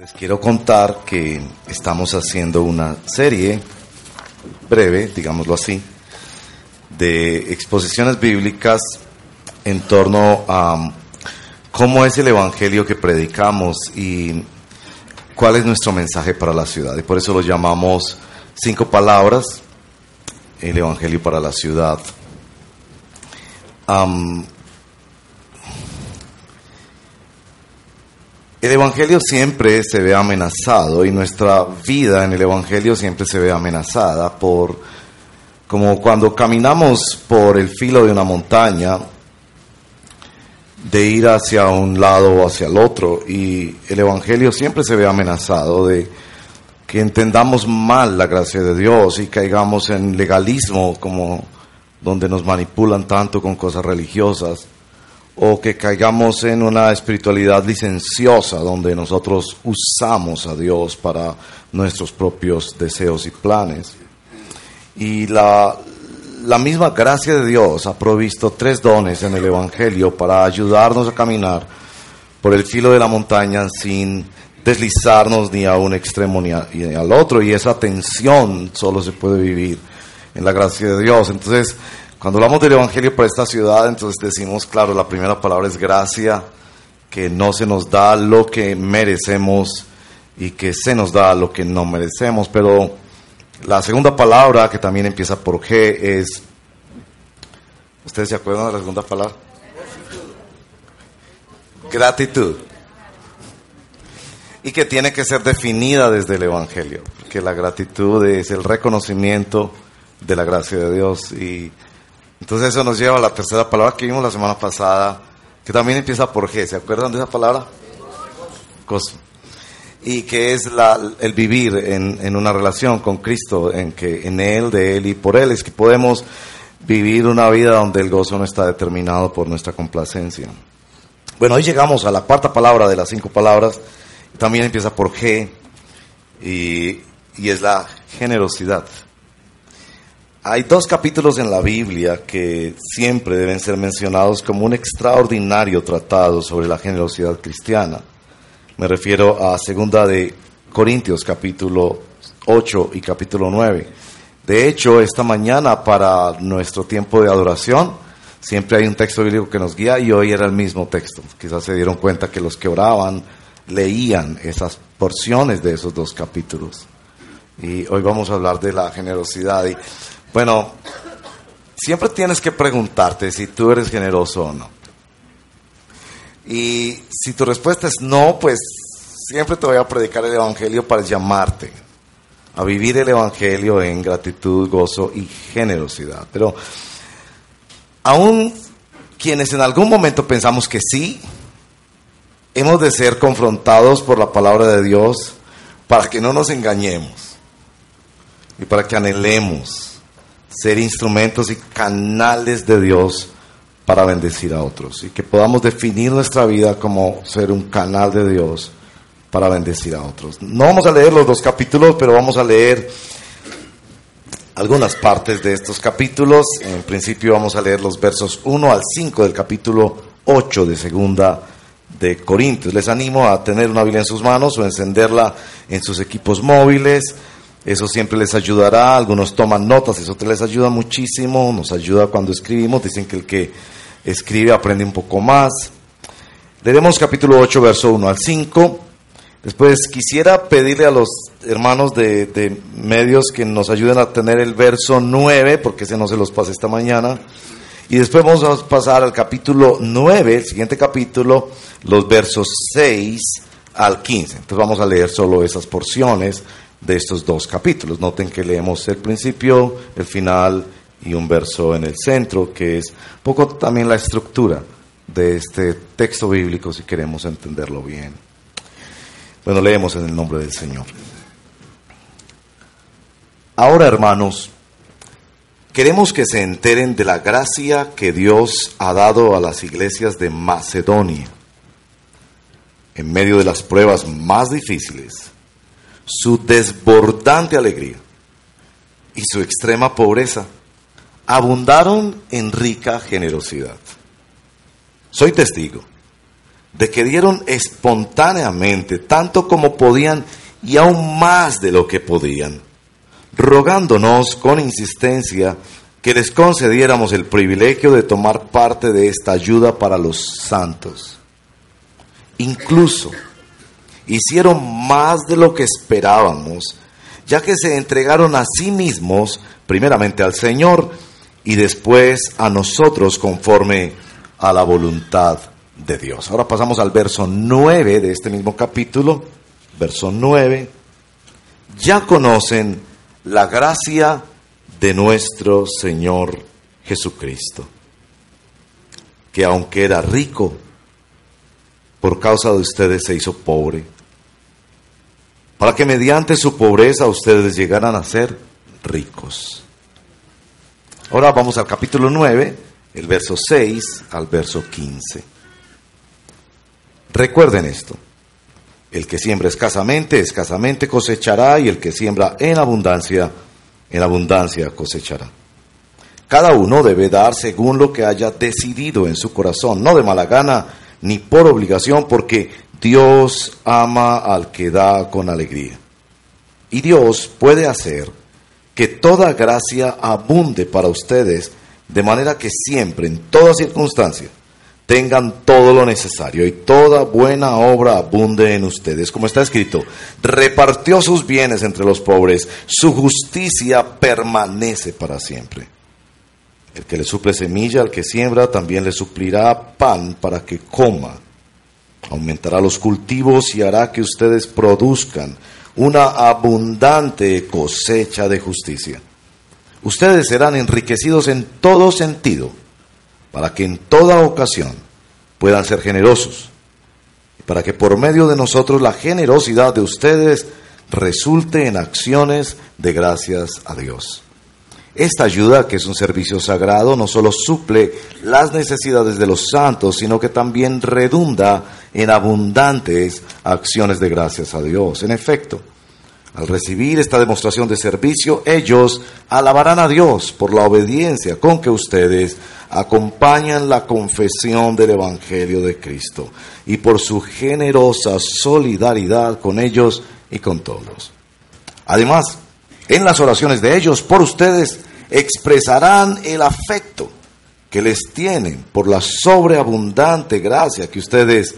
Les quiero contar que estamos haciendo una serie breve, digámoslo así, de exposiciones bíblicas en torno a cómo es el evangelio que predicamos y cuál es nuestro mensaje para la ciudad. Y por eso lo llamamos cinco palabras, el evangelio para la ciudad. Am, el Evangelio siempre se ve amenazado y nuestra vida en el Evangelio siempre se ve amenazada por, como cuando caminamos por el filo de una montaña, de ir hacia un lado o hacia el otro. Y el Evangelio siempre se ve amenazado de que entendamos mal la gracia de Dios y caigamos en legalismo como donde nos manipulan tanto con cosas religiosas o que caigamos en una espiritualidad licenciosa donde nosotros usamos a Dios para nuestros propios deseos y planes. Y la, la misma gracia de Dios ha provisto tres dones en el Evangelio para ayudarnos a caminar por el filo de la montaña sin deslizarnos ni a un extremo ni, ni al otro. Y esa tensión solo se puede vivir en la gracia de Dios. Entonces, cuando hablamos del Evangelio para esta ciudad, entonces decimos, claro, la primera palabra es gracia, que no se nos da lo que merecemos y que se nos da lo que no merecemos. Pero la segunda palabra, que también empieza por G, es... ¿Ustedes se acuerdan de la segunda palabra? Gratitud. Y que tiene que ser definida desde el Evangelio, porque la gratitud es el reconocimiento de la gracia de Dios. Y entonces eso nos lleva a la tercera palabra que vimos la semana pasada, que también empieza por G. ¿Se acuerdan de esa palabra? Gozo. Y que es la, el vivir en, en una relación con Cristo, en que en Él, de Él y por Él es que podemos vivir una vida donde el gozo no está determinado por nuestra complacencia. Bueno, hoy llegamos a la cuarta palabra de las cinco palabras, también empieza por G, y, y es la generosidad. Hay dos capítulos en la Biblia que siempre deben ser mencionados como un extraordinario tratado sobre la generosidad cristiana. Me refiero a segunda de Corintios capítulo 8 y capítulo 9. De hecho, esta mañana para nuestro tiempo de adoración siempre hay un texto bíblico que nos guía y hoy era el mismo texto. Quizás se dieron cuenta que los que oraban leían esas porciones de esos dos capítulos. Y hoy vamos a hablar de la generosidad. Y bueno, siempre tienes que preguntarte si tú eres generoso o no. Y si tu respuesta es no, pues siempre te voy a predicar el Evangelio para llamarte a vivir el Evangelio en gratitud, gozo y generosidad. Pero aún quienes en algún momento pensamos que sí, hemos de ser confrontados por la palabra de Dios para que no nos engañemos y para que anhelemos ser instrumentos y canales de Dios para bendecir a otros y que podamos definir nuestra vida como ser un canal de Dios para bendecir a otros. No vamos a leer los dos capítulos, pero vamos a leer algunas partes de estos capítulos. En principio vamos a leer los versos 1 al 5 del capítulo 8 de segunda de Corintios. Les animo a tener una Biblia en sus manos o encenderla en sus equipos móviles. Eso siempre les ayudará. Algunos toman notas, eso te les ayuda muchísimo. Nos ayuda cuando escribimos. Dicen que el que escribe aprende un poco más. Leeremos capítulo 8, verso 1 al 5. Después quisiera pedirle a los hermanos de, medios que nos ayuden a tener el verso 9, porque ese no se los pasé esta mañana. Y después vamos a pasar al capítulo 9, el siguiente capítulo, los versos 6 al 15. Entonces vamos a leer solo esas porciones de estos dos capítulos. Noten que leemos el principio, el final y un verso en el centro, que es poco también la estructura de este texto bíblico si queremos entenderlo bien. Bueno, leemos en el nombre del Señor. Ahora, hermanos, queremos que se enteren de la gracia que Dios ha dado a las iglesias de Macedonia. En medio de las pruebas más difíciles, su desbordante alegría y su extrema pobreza abundaron en rica generosidad. Soy testigo de que dieron espontáneamente tanto como podían y aún más de lo que podían, rogándonos con insistencia que les concediéramos el privilegio de tomar parte de esta ayuda para los santos. Incluso hicieron más de lo que esperábamos, ya que se entregaron a sí mismos, primeramente al Señor y después a nosotros conforme a la voluntad de Dios. Ahora pasamos al verso 9 de este mismo capítulo, verso 9. Ya conocen la gracia de nuestro Señor Jesucristo, que aunque era rico, por causa de ustedes se hizo pobre, para que mediante su pobreza ustedes llegaran a ser ricos. Ahora vamos al capítulo 9, el verso 6 al verso 15. Recuerden esto. El que siembra escasamente, escasamente cosechará, y el que siembra en abundancia, en abundancia cosechará. Cada uno debe dar según lo que haya decidido en su corazón, no de mala gana ni por obligación, porque Dios ama al que da con alegría. Y Dios puede hacer que toda gracia abunde para ustedes, de manera que siempre, en toda circunstancia, tengan todo lo necesario y toda buena obra abunde en ustedes. Como está escrito, repartió sus bienes entre los pobres, su justicia permanece para siempre. El que le suple semilla al que siembra, también le suplirá pan para que coma. Aumentará los cultivos y hará que ustedes produzcan una abundante cosecha de justicia. Ustedes serán enriquecidos en todo sentido para que en toda ocasión puedan ser generosos, y para que por medio de nosotros la generosidad de ustedes resulte en acciones de gracias a Dios. Esta ayuda, que es un servicio sagrado, no solo suple las necesidades de los santos, sino que también redunda en abundantes acciones de gracias a Dios. En efecto, al recibir esta demostración de servicio, ellos alabarán a Dios por la obediencia con que ustedes acompañan la confesión del Evangelio de Cristo y por su generosa solidaridad con ellos y con todos. Además, en las oraciones de ellos por ustedes expresarán el afecto que les tienen por la sobreabundante gracia que ustedes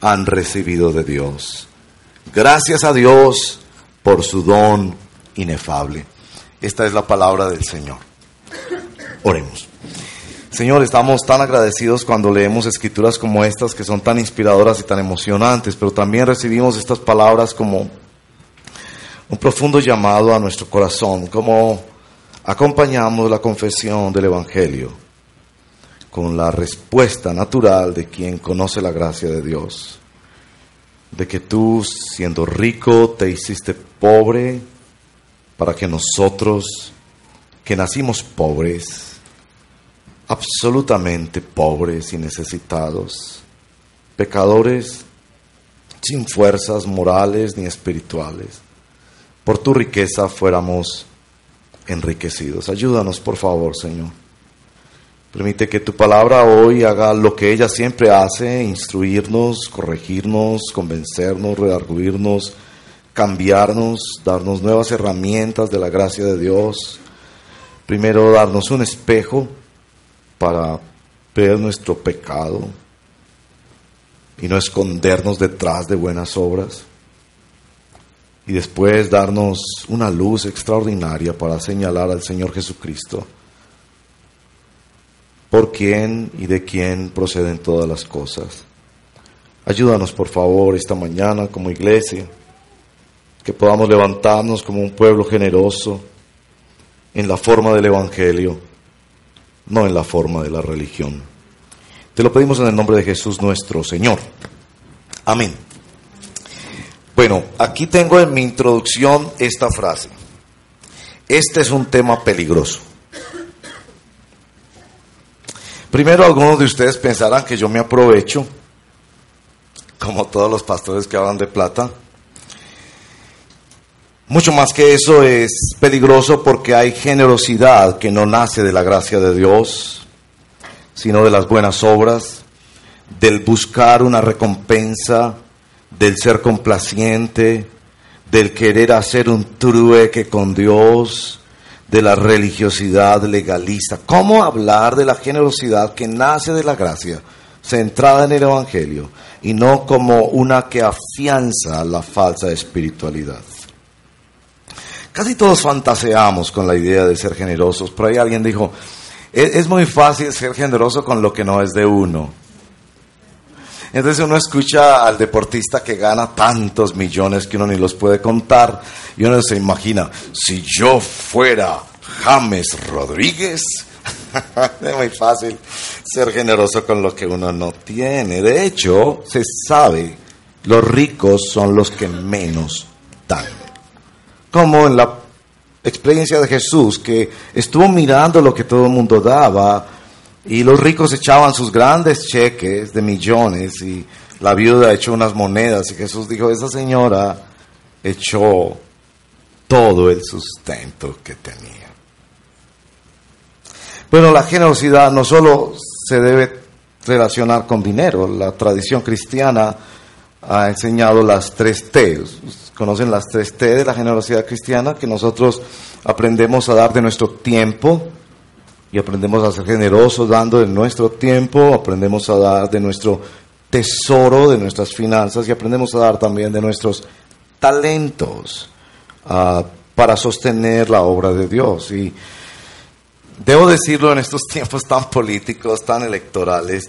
han recibido de Dios. Gracias a Dios por su don inefable. Esta es la palabra del Señor. Oremos. Señor, estamos tan agradecidos cuando leemos escrituras como estas que son tan inspiradoras y tan emocionantes, pero también recibimos estas palabras como un profundo llamado a nuestro corazón, como acompañamos la confesión del Evangelio con la respuesta natural de quien conoce la gracia de Dios, de que tú, siendo rico, te hiciste pobre para que nosotros, que nacimos pobres, absolutamente pobres y necesitados, pecadores sin fuerzas morales ni espirituales, por tu riqueza fuéramos enriquecidos. Ayúdanos, por favor, Señor. Permite que tu palabra hoy haga lo que ella siempre hace, instruirnos, corregirnos, convencernos, redarguirnos, cambiarnos, darnos nuevas herramientas de la gracia de Dios. Primero, darnos un espejo para ver nuestro pecado y no escondernos detrás de buenas obras. Y después darnos una luz extraordinaria para señalar al Señor Jesucristo, por quién y de quién proceden todas las cosas. Ayúdanos, por favor, esta mañana como iglesia, que podamos levantarnos como un pueblo generoso en la forma del Evangelio no en la forma de la religión. Te lo pedimos en el nombre de Jesús nuestro Señor. Amén. Bueno, aquí tengo en mi introducción esta frase. Este es un tema peligroso. Primero, algunos de ustedes pensarán que yo me aprovecho, como todos los pastores que hablan de plata, mucho más que eso es peligroso porque hay generosidad que no nace de la gracia de Dios, sino de las buenas obras, del buscar una recompensa, del ser complaciente, del querer hacer un trueque con Dios, de la religiosidad legalista. ¿Cómo hablar de la generosidad que nace de la gracia, centrada en el Evangelio, y no como una que afianza la falsa espiritualidad? Casi todos fantaseamos con la idea de ser generosos. Por ahí alguien dijo, es, muy fácil ser generoso con lo que no es de uno. Entonces uno escucha al deportista que gana tantos millones que uno ni los puede contar y uno se imagina, si yo fuera James Rodríguez, es muy fácil ser generoso con lo que uno no tiene. De hecho, se sabe, los ricos son los que menos dan. Como en la experiencia de Jesús, que estuvo mirando lo que todo el mundo daba, y los ricos echaban sus grandes cheques de millones y la viuda echó unas monedas y Jesús dijo, esa señora echó todo el sustento que tenía. Bueno, la generosidad no solo se debe relacionar con dinero, la tradición cristiana ha enseñado las tres T. Conocen las tres T de la generosidad cristiana, que nosotros aprendemos a dar de nuestro tiempo, y aprendemos a ser generosos dando de nuestro tiempo, aprendemos a dar de nuestro tesoro, de nuestras finanzas y aprendemos a dar también de nuestros talentos ah, para sostener la obra de Dios. Y debo decirlo en estos tiempos tan políticos, tan electorales,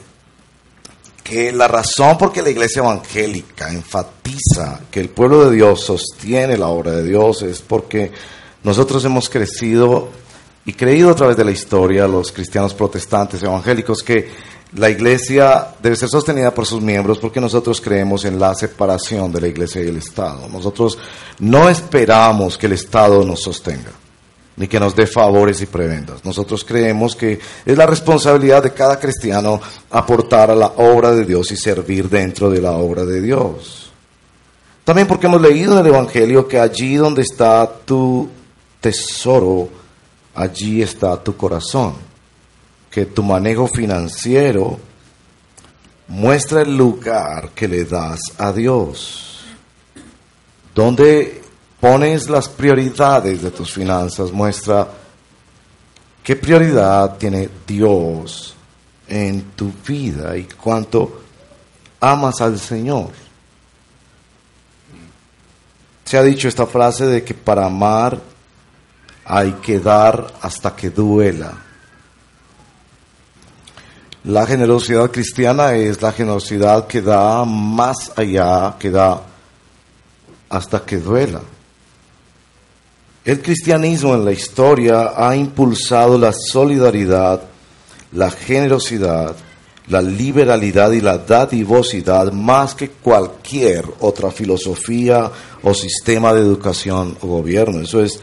que la razón por que la iglesia evangélica enfatiza que el pueblo de Dios sostiene la obra de Dios es porque nosotros hemos crecido y creído a través de la historia, los cristianos protestantes evangélicos, que la iglesia debe ser sostenida por sus miembros porque nosotros creemos en la separación de la iglesia y el Estado. Nosotros no esperamos que el Estado nos sostenga, ni que nos dé favores y prebendas. Nosotros creemos que es la responsabilidad de cada cristiano aportar a la obra de Dios y servir dentro de la obra de Dios. También porque hemos leído en el Evangelio que allí donde está tu tesoro, allí está tu corazón. Que tu manejo financiero muestra el lugar que le das a Dios. Donde pones las prioridades de tus finanzas muestra qué prioridad tiene Dios en tu vida y cuánto amas al Señor. Se ha dicho esta frase de que para amar hay que dar hasta que duela. La generosidad cristiana es la generosidad que da más allá, que da hasta que duela. El cristianismo en la historia ha impulsado la solidaridad, la generosidad, la liberalidad y la dadivosidad más que cualquier otra filosofía o sistema de educación o gobierno. Eso es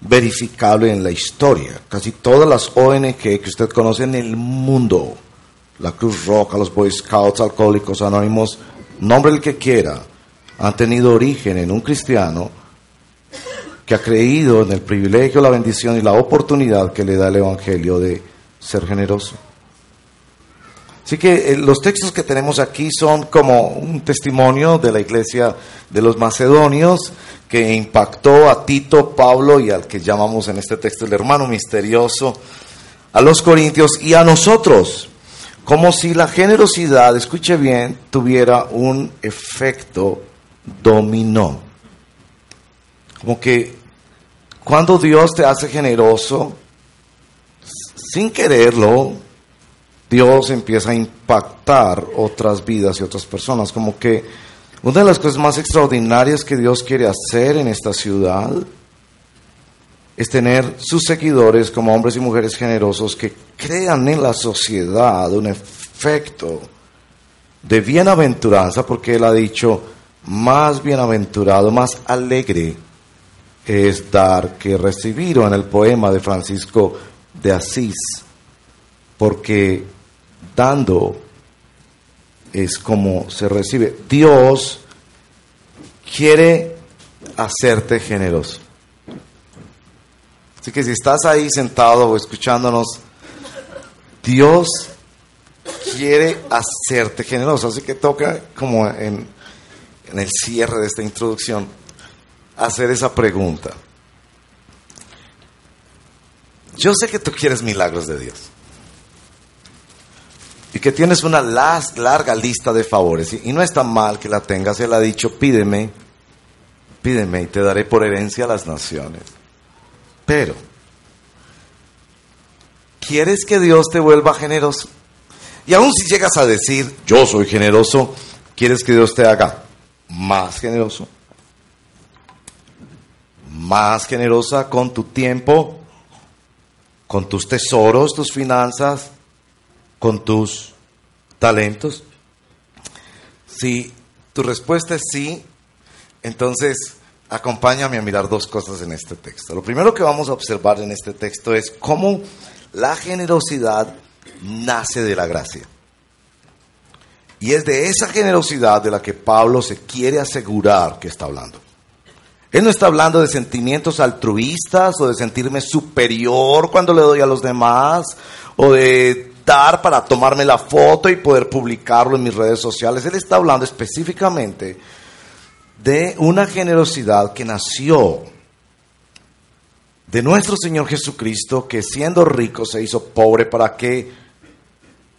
verificable en la historia. Casi todas las ONG que usted conoce en el mundo, la Cruz Roja, los Boy Scouts, Alcohólicos Anónimos, nombre el que quiera, han tenido origen en un cristiano que ha creído en el privilegio, la bendición y la oportunidad que le da el Evangelio de ser generoso. Así que eh, los textos que tenemos aquí son como un testimonio de la iglesia de los macedonios que impactó a Tito, Pablo y al que llamamos en este texto el hermano misterioso, a los corintios y a nosotros, como si la generosidad, escuche bien, tuviera un efecto dominó. Como que cuando Dios te hace generoso, sin quererlo, Dios empieza a impactar otras vidas y otras personas. Como que una de las cosas más extraordinarias que Dios quiere hacer en esta ciudad es tener sus seguidores como hombres y mujeres generosos que crean en la sociedad un efecto de bienaventuranza, porque Él ha dicho, más bienaventurado, más alegre es dar que recibir, o en el poema de Francisco de Asís, porque dando es como se recibe. Dios quiere hacerte generoso. Así que si estás ahí sentado o escuchándonos, Dios quiere hacerte generoso. Así que toca, como en, el cierre de esta introducción, hacer esa pregunta. Yo sé que tú quieres milagros de Dios. Y que tienes una larga lista de favores. Y no es tan mal que la tengas. Él ha dicho, pídeme, pídeme y te daré por herencia a las naciones. Pero, ¿quieres que Dios te vuelva generoso? Y aún si llegas a decir, yo soy generoso, ¿quieres que Dios te haga más generoso? Más generosa con tu tiempo, con tus tesoros, tus finanzas, con tus talentos? Si tu respuesta es sí, entonces acompáñame a mirar dos cosas en este texto. Lo primero que vamos a observar en este texto es cómo la generosidad nace de la gracia. Y es de esa generosidad de la que Pablo se quiere asegurar que está hablando. Él no está hablando de sentimientos altruistas o de sentirme superior cuando le doy a los demás o de para tomarme la foto y poder publicarlo en mis redes sociales. Él está hablando específicamente de una generosidad que nació de nuestro Señor Jesucristo, que siendo rico se hizo pobre para que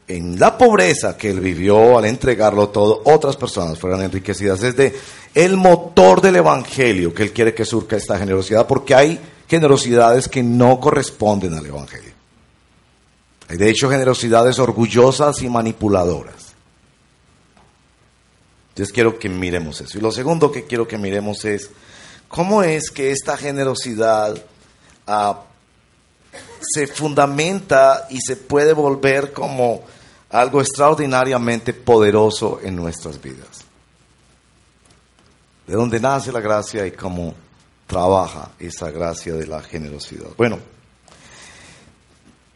en la pobreza que él vivió al entregarlo todo, otras personas fueran enriquecidas. Es de el motor del Evangelio que él quiere que surca esta generosidad, porque hay generosidades que no corresponden al Evangelio. De hecho generosidades orgullosas y manipuladoras. Entonces quiero que miremos eso. Y lo segundo que quiero que miremos es cómo es que esta generosidad ah, se fundamenta y se puede volver como algo extraordinariamente poderoso en nuestras vidas. De dónde nace la gracia y cómo trabaja esa gracia de la generosidad. Bueno,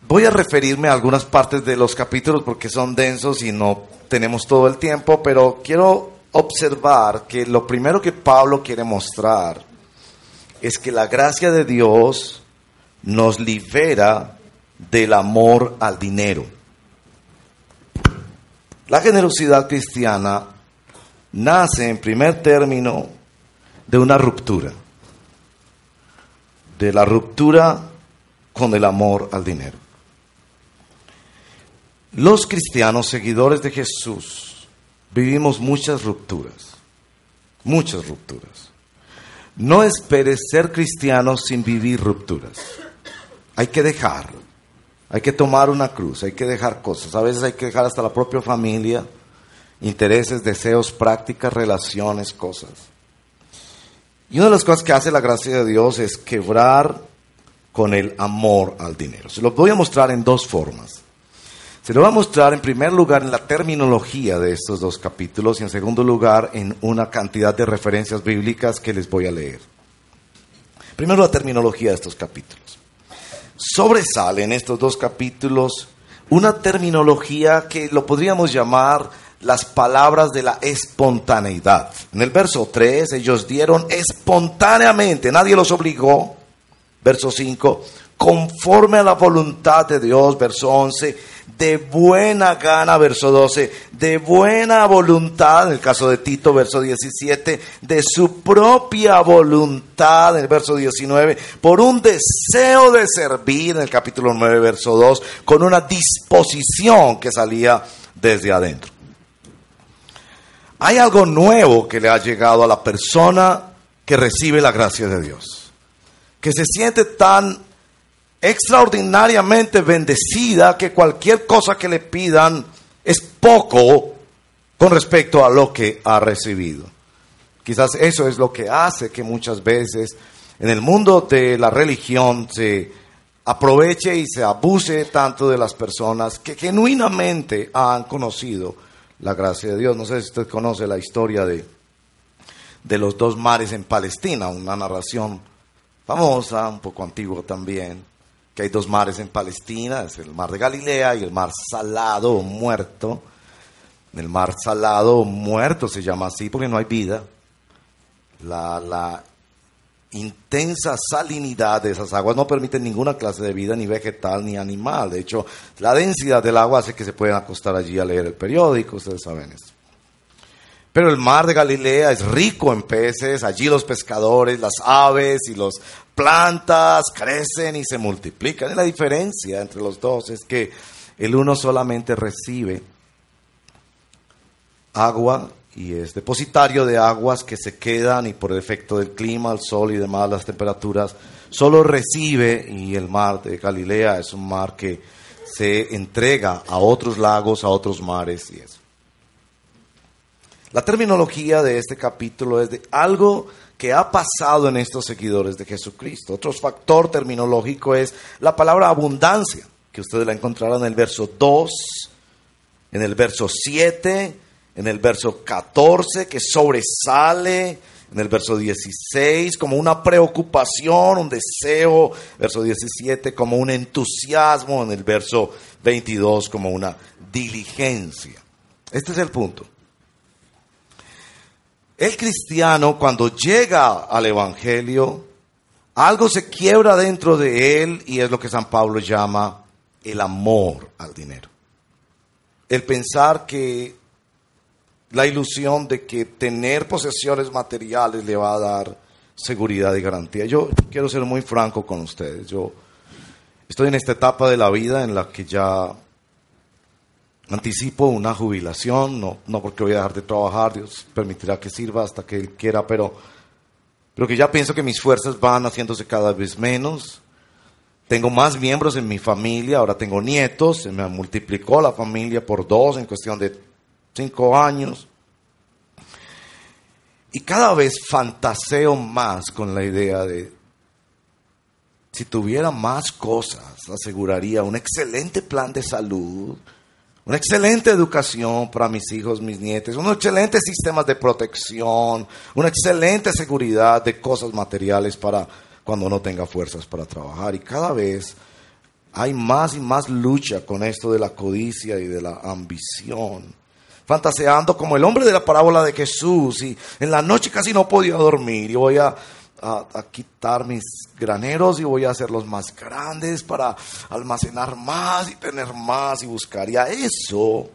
voy a referirme a algunas partes de los capítulos porque son densos y no tenemos todo el tiempo, pero quiero observar que lo primero que Pablo quiere mostrar es que la gracia de Dios nos libera del amor al dinero. La generosidad cristiana nace en primer término de una ruptura, de la ruptura con el amor al dinero. Los cristianos seguidores de Jesús vivimos muchas rupturas, muchas rupturas. No esperes ser cristiano sin vivir rupturas. Hay que dejar hay que tomar una cruz, hay que dejar cosas. A veces hay que dejar hasta la propia familia, intereses, deseos, prácticas, relaciones, cosas. Y una de las cosas que hace la gracia de Dios es quebrar con el amor al dinero. Se lo voy a mostrar en dos formas. Se lo voy a mostrar en primer lugar en la terminología de estos dos capítulos y en segundo lugar en una cantidad de referencias bíblicas que les voy a leer. Primero la terminología de estos capítulos sobresale en estos dos capítulos una terminología que lo podríamos llamar las palabras de la espontaneidad. En el verso 3 ellos dieron espontáneamente, nadie los obligó. Verso 5, conforme a la voluntad de Dios, verso 11, de buena gana, verso 12, de buena voluntad, en el caso de Tito, verso 17, de su propia voluntad, en el verso 19, por un deseo de servir, en el capítulo 9, verso 2, con una disposición que salía desde adentro. Hay algo nuevo que le ha llegado a la persona que recibe la gracia de Dios, que se siente tan extraordinariamente bendecida que cualquier cosa que le pidan es poco con respecto a lo que ha recibido. Quizás eso es lo que hace que muchas veces en el mundo de la religión se aproveche y se abuse tanto de las personas que genuinamente han conocido la gracia de Dios. No sé si usted conoce la historia de, de los dos mares en Palestina, una narración famosa, un poco antigua también, que hay dos mares en Palestina, es el mar de Galilea y el mar salado o muerto. El mar salado o muerto se llama así porque no hay vida. La, intensa salinidad de esas aguas no permite ninguna clase de vida, ni vegetal ni animal. De hecho, la densidad del agua hace que se puedan acostar allí a leer el periódico, ustedes saben eso. Pero el mar de Galilea es rico en peces, allí los pescadores, las aves y las plantas crecen y se multiplican. La diferencia entre los dos es que el uno solamente recibe agua y es depositario de aguas que se quedan y por efecto del clima, el sol y demás, las temperaturas, solo recibe y el mar de Galilea es un mar que se entrega a otros lagos, a otros mares y eso. La terminología de este capítulo es de algo que ha pasado en estos seguidores de Jesucristo. Otro factor terminológico es la palabra abundancia, que ustedes la encontrarán en el verso 2, en el verso 7, en el verso 14, que sobresale, en el verso 16, como una preocupación, un deseo, verso 17, como un entusiasmo, en el verso 22, como una diligencia. Este es el punto. El cristiano cuando llega al Evangelio, algo se quiebra dentro de él y es lo que San Pablo llama el amor al dinero. El pensar que la ilusión de que tener posesiones materiales le va a dar seguridad y garantía. Yo quiero ser muy franco con ustedes. Yo estoy en esta etapa de la vida en la que ya anticipo una jubilación, no, no porque voy a dejar de trabajar, Dios permitirá que sirva hasta que Él quiera, pero, pero que ya pienso que mis fuerzas van haciéndose cada vez menos. Tengo más miembros en mi familia, ahora tengo nietos, se me multiplicó la familia por dos en cuestión de cinco años. Y cada vez fantaseo más con la idea de, si tuviera más cosas, aseguraría un excelente plan de salud, una excelente educación para mis hijos, mis nietos, un excelente sistema de protección, una excelente seguridad de cosas materiales para cuando no tenga fuerzas para trabajar. Y cada vez hay más y más lucha con esto de la codicia y de la ambición fantaseando como el hombre de la parábola de Jesús y en la noche casi no podía dormir y voy a, quitar mis graneros y voy a hacerlos más grandes para almacenar más y tener más y buscar. Y a eso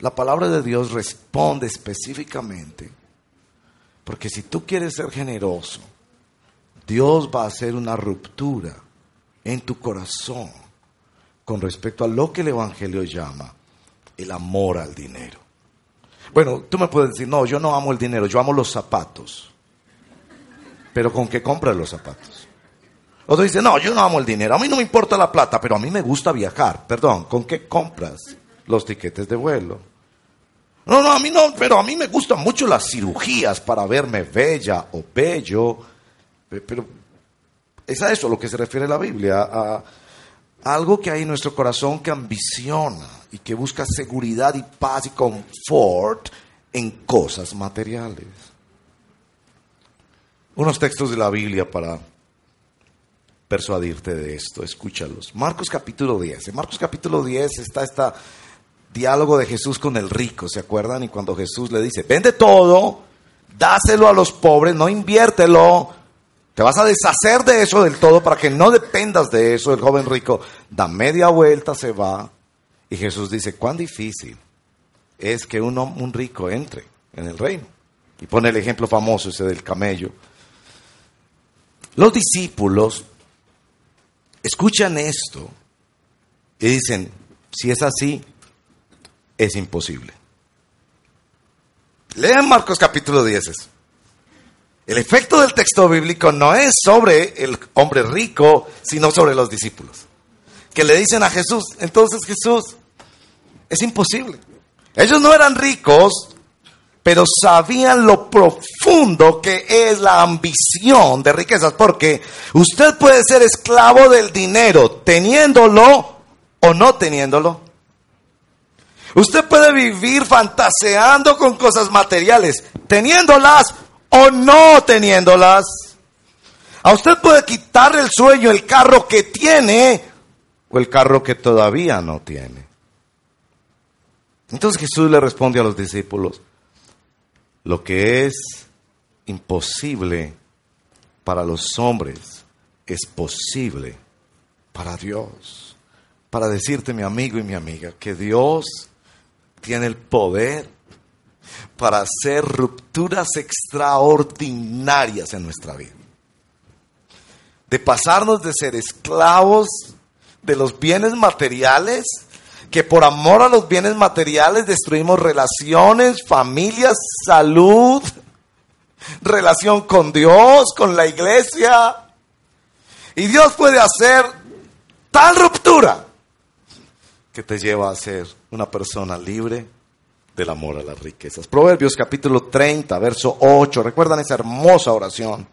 la palabra de Dios responde específicamente. Porque si tú quieres ser generoso, Dios va a hacer una ruptura en tu corazón con respecto a lo que el Evangelio llama el amor al dinero. Bueno, tú me puedes decir, no, yo no amo el dinero, yo amo los zapatos. Pero ¿con qué compras los zapatos? Otro dice, no, yo no amo el dinero, a mí no me importa la plata, pero a mí me gusta viajar. Perdón, ¿con qué compras los tiquetes de vuelo? No, no, a mí no, pero a mí me gustan mucho las cirugías para verme bella o bello. Pero es a eso lo que se refiere la Biblia, a algo que hay en nuestro corazón que ambiciona y que busca seguridad y paz y confort en cosas materiales. Unos textos de la Biblia para persuadirte de esto, escúchalos. Marcos capítulo 10. En Marcos capítulo 10 está este diálogo de Jesús con el rico, ¿se acuerdan? Y cuando Jesús le dice, vende todo, dáselo a los pobres, no inviértelo, te vas a deshacer de eso del todo para que no dependas de eso. El joven rico da media vuelta, se va. Y Jesús dice, cuán difícil es que un, un rico entre en el reino. Y pone el ejemplo famoso ese del camello. Los discípulos escuchan esto y dicen, si es así, es imposible. Lean Marcos capítulo 10. El efecto del texto bíblico no es sobre el hombre rico, sino sobre los discípulos. Que le dicen a Jesús, entonces Jesús, es imposible. Ellos no eran ricos, pero sabían lo profundo que es la ambición de riquezas, porque usted puede ser esclavo del dinero teniéndolo o no teniéndolo. Usted puede vivir fantaseando con cosas materiales, teniéndolas o no teniéndolas. A usted puede quitarle el sueño el carro que tiene o el carro que todavía no tiene. Entonces Jesús le responde a los discípulos, lo que es imposible para los hombres es posible para Dios. Para decirte, mi amigo y mi amiga, que Dios tiene el poder para hacer rupturas extraordinarias en nuestra vida. De pasarnos de ser esclavos de los bienes materiales, que por amor a los bienes materiales destruimos relaciones, familias, salud, relación con Dios, con la iglesia. Y Dios puede hacer tal ruptura que te lleva a ser una persona libre del amor a las riquezas. Proverbios capítulo 30, verso 8. ¿Recuerdan esa hermosa oración?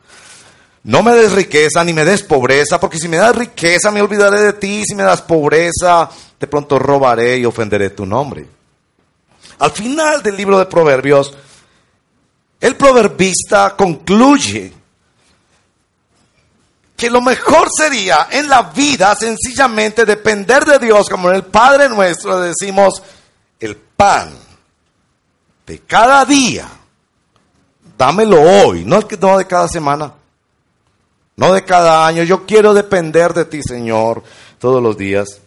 No me des riqueza ni me des pobreza, porque si me das riqueza me olvidaré de ti, si me das pobreza, de pronto robaré y ofenderé tu nombre. Al final del libro de Proverbios, el proverbista concluye que lo mejor sería en la vida sencillamente depender de Dios, como en el Padre nuestro decimos, el pan de cada día, dámelo hoy, no, no de cada semana, no de cada año. Yo quiero depender de ti, Señor, todos los días.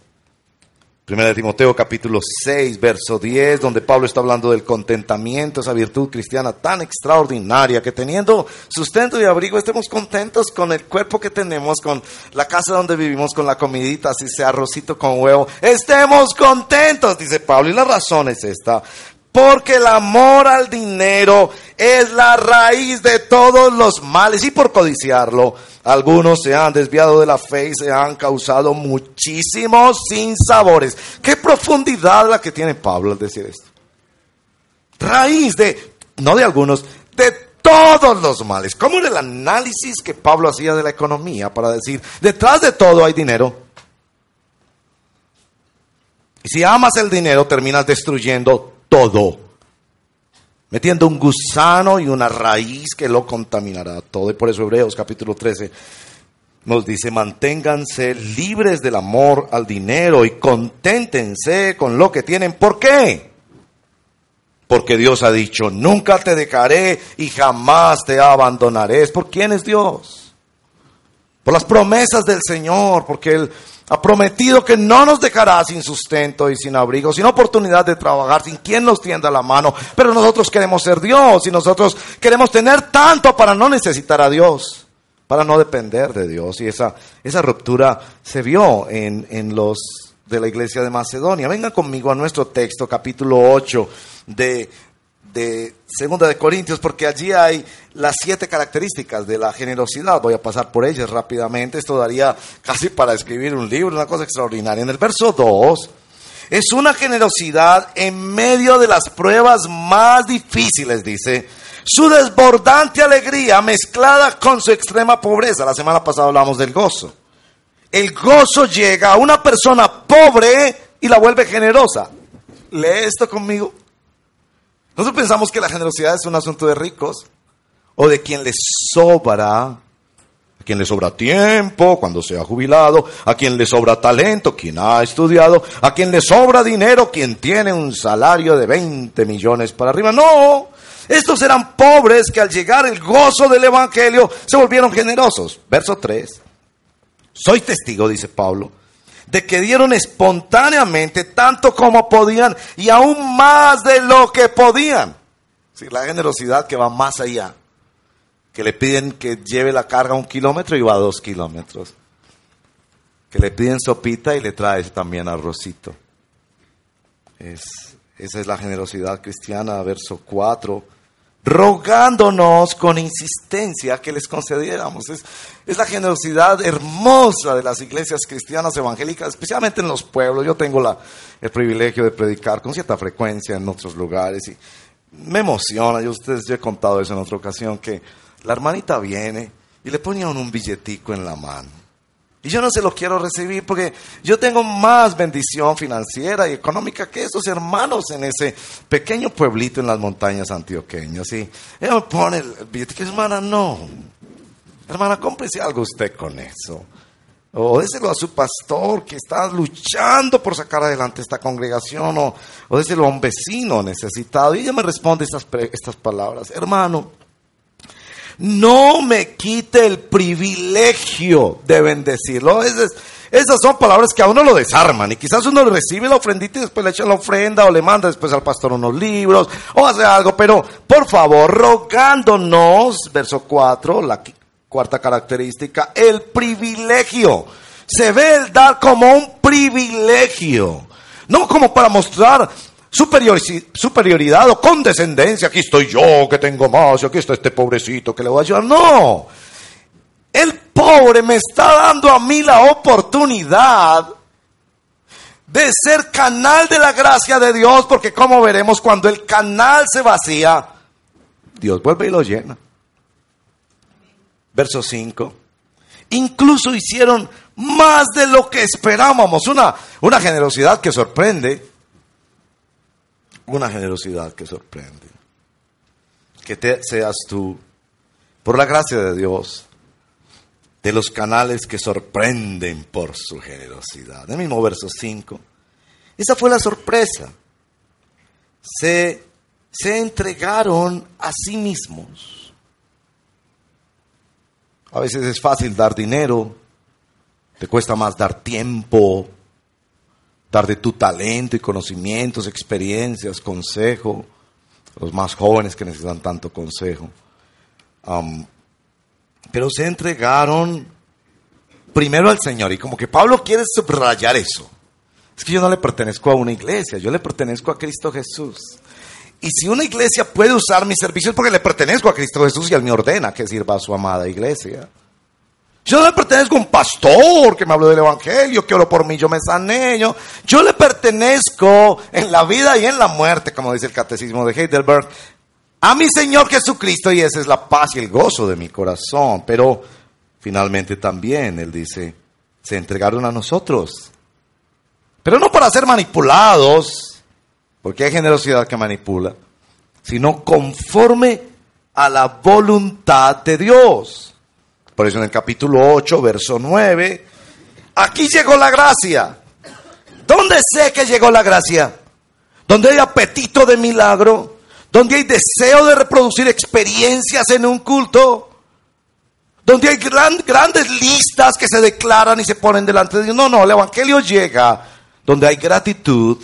Primera de Timoteo capítulo 6, verso 10, donde Pablo está hablando del contentamiento, esa virtud cristiana tan extraordinaria, que teniendo sustento y abrigo estemos contentos con el cuerpo que tenemos, con la casa donde vivimos, con la comidita, así sea arrocito con huevo. Estemos contentos, dice Pablo. Y la razón es esta, porque el amor al dinero es la raíz de todos los males y por codiciarlo algunos se han desviado de la fe y se han causado muchísimos sinsabores. Qué profundidad la que tiene Pablo al decir esto. Raíz de, no de algunos, de todos los males. ¿Cómo era el análisis que Pablo hacía de la economía para decir, detrás de todo hay dinero? Y si amas el dinero, terminas destruyendo todo metiendo un gusano y una raíz que lo contaminará todo. Y por eso Hebreos capítulo 13 nos dice, manténganse libres del amor al dinero y conténtense con lo que tienen. ¿Por qué? Porque Dios ha dicho, nunca te dejaré y jamás te abandonaré. ¿Por quién es Dios? Por las promesas del Señor, porque Él ha prometido que no nos dejará sin sustento y sin abrigo, sin oportunidad de trabajar, sin quien nos tienda la mano. Pero nosotros queremos ser Dios y nosotros queremos tener tanto para no necesitar a Dios, para no depender de Dios. Y esa, esa ruptura se vio en, en los de la iglesia de Macedonia. Vengan conmigo a nuestro texto, capítulo 8 de, de Segunda de Corintios, porque allí hay las siete características de la generosidad. Voy a pasar por ellas rápidamente. Esto daría casi para escribir un libro, una cosa extraordinaria. En el verso 2 es una generosidad en medio de las pruebas más difíciles, dice. Su desbordante alegría mezclada con su extrema pobreza. La semana pasada hablamos del gozo. El gozo llega a una persona pobre y la vuelve generosa. Lee esto conmigo. Nosotros pensamos que la generosidad es un asunto de ricos o de quien les sobra, a quien le sobra tiempo cuando sea jubilado, a quien le sobra talento, quien ha estudiado, a quien le sobra dinero, quien tiene un salario de 20 millones para arriba. No, estos eran pobres que al llegar el gozo del Evangelio se volvieron generosos. Verso 3. Soy testigo, dice Pablo, de que dieron espontáneamente tanto como podían y aún más de lo que podían. la generosidad que va más allá, que le piden que lleve la carga un kilómetro y va a dos kilómetros, que le piden sopita y le traes también arrocito. Es, esa es la generosidad cristiana, verso 4 rogándonos con insistencia que les concediéramos. Es, la generosidad hermosa de las iglesias cristianas evangélicas, especialmente en los pueblos. Yo tengo la, el privilegio de predicar con cierta frecuencia en otros lugares y me emociona. Yo ustedes yo he contado eso en otra ocasión que la hermanita viene y le ponía un billetico en la mano. Y yo no se lo quiero recibir porque yo tengo más bendición financiera y económica que esos hermanos en ese pequeño pueblito en las montañas antioqueñas. Y ella me pone el billete que hermana, no. Hermana, cómprese algo usted con eso. O déselo a su pastor que está luchando por sacar adelante esta congregación. O, o déselo a un vecino necesitado. Y ella me responde estas, estas palabras. Hermano, no me quite el privilegio de bendecirlo. esas son palabras que a uno lo desarman y quizás uno recibe la ofrendita y después le echa la ofrenda o le manda después al pastor unos libros o hace algo, pero por favor, rogándonos, verso 4, la cuarta característica, el privilegio. Se ve el dar como un privilegio, no como para mostrar superioridad o condescendencia. Aquí estoy yo que tengo más aquí está este pobrecito que le voy a ayudar. No, el pobre me está dando a mí la oportunidad de ser canal de la gracia de Dios, porque como veremos, cuando el canal se vacía, Dios vuelve y lo llena. Verso 5. Incluso hicieron más de lo que esperábamos, una, una generosidad que sorprende una generosidad que sorprende. Que seas tú, por la gracia de Dios, de los canales que sorprenden por su generosidad. El mismo verso 5. Esa fue la sorpresa. Se, se entregaron a sí mismos. A veces es fácil dar dinero, te cuesta más dar tiempo, dar de tu talento y conocimientos, experiencias, consejo, los más jóvenes que necesitan tanto consejo. pero se entregaron primero al Señor y como que Pablo quiere subrayar eso. Es que yo no le pertenezco a una iglesia, yo le pertenezco a Cristo Jesús. Y si una iglesia puede usar mis servicios porque le pertenezco a Cristo Jesús y Él me ordena que sirva a su amada iglesia. Yo le pertenezco a un pastor que me habló del Evangelio, que oró por mí, yo me sané. Yo, yo le pertenezco en la vida y en la muerte, como dice el catecismo de Heidelberg, a mi Señor Jesucristo y esa es la paz y el gozo de mi corazón. Pero finalmente también Él dice, se entregaron a nosotros. Pero no para ser manipulados, porque hay generosidad que manipula, sino conforme a la voluntad de Dios. Por eso en el capítulo 8, verso 9, aquí llegó la gracia. ¿Dónde sé que llegó la gracia? Donde hay apetito de milagro, donde hay deseo de reproducir experiencias en un culto, donde hay grandes listas que se declaran y se ponen delante de Dios. No, no, el Evangelio llega donde hay gratitud,